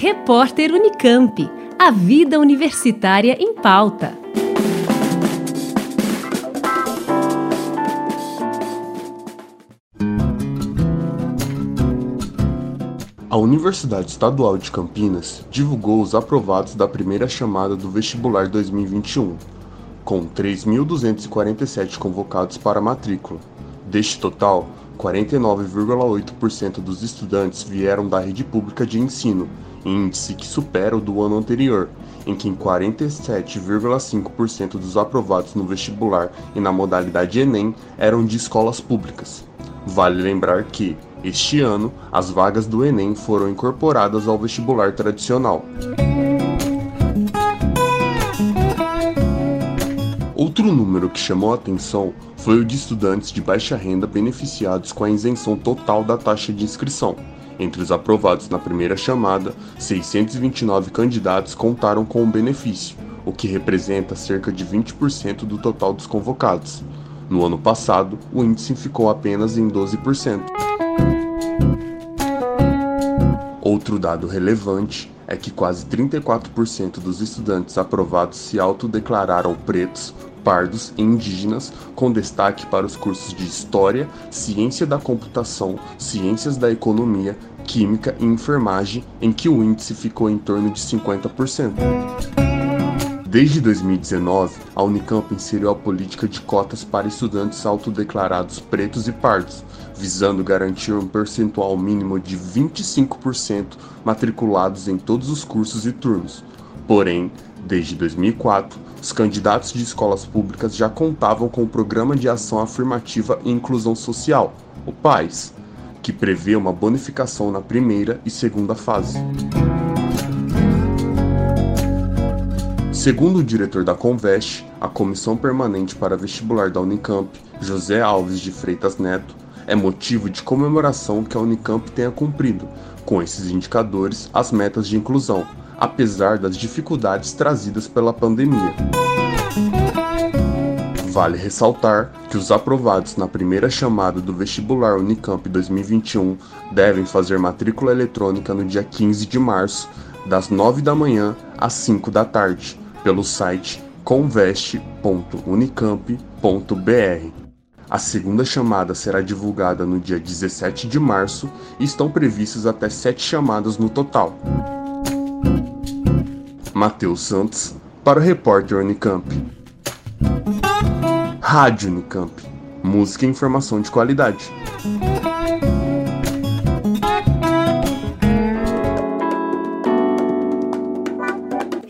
Repórter Unicamp. A vida universitária em pauta. A Universidade Estadual de Campinas divulgou os aprovados da primeira chamada do vestibular 2021, com 3.247 convocados para matrícula. Deste total, 49,8% dos estudantes vieram da rede pública de ensino, índice que supera o do ano anterior, em que 47,5% dos aprovados no vestibular e na modalidade Enem eram de escolas públicas. Vale lembrar que, este ano, as vagas do Enem foram incorporadas ao vestibular tradicional. Outro número que chamou a atenção foi o de estudantes de baixa renda beneficiados com a isenção total da taxa de inscrição. Entre os aprovados na primeira chamada, 629 candidatos contaram com o benefício, o que representa cerca de 20% do total dos convocados. No ano passado, o índice ficou apenas em 12%. Outro dado relevante é que quase 34% dos estudantes aprovados se autodeclararam pretos, pardos e indígenas, com destaque para os cursos de História, Ciência da Computação, Ciências da Economia, Química e Enfermagem, em que o índice ficou em torno de 50%. Desde 2019, a Unicamp inseriu a política de cotas para estudantes autodeclarados pretos e pardos, visando garantir um percentual mínimo de 25% matriculados em todos os cursos e turnos. Porém, desde 2004, os candidatos de escolas públicas já contavam com o Programa de Ação Afirmativa e Inclusão Social, o PAIS, que prevê uma bonificação na primeira e segunda fase. Segundo o diretor da Conveste, a Comissão Permanente para Vestibular da Unicamp, José Alves de Freitas Neto, é motivo de comemoração que a Unicamp tenha cumprido, com esses indicadores, as metas de inclusão, apesar das dificuldades trazidas pela pandemia. Vale ressaltar que os aprovados na primeira chamada do vestibular Unicamp 2021 devem fazer matrícula eletrônica no dia 15 de março, das 9 da manhã às 5 da tarde pelo site conveste.unicamp.br. A segunda chamada será divulgada no dia 17 de março e estão previstas até sete chamadas no total. Matheus Santos, para o repórter Unicamp. Rádio Unicamp. Música e informação de qualidade.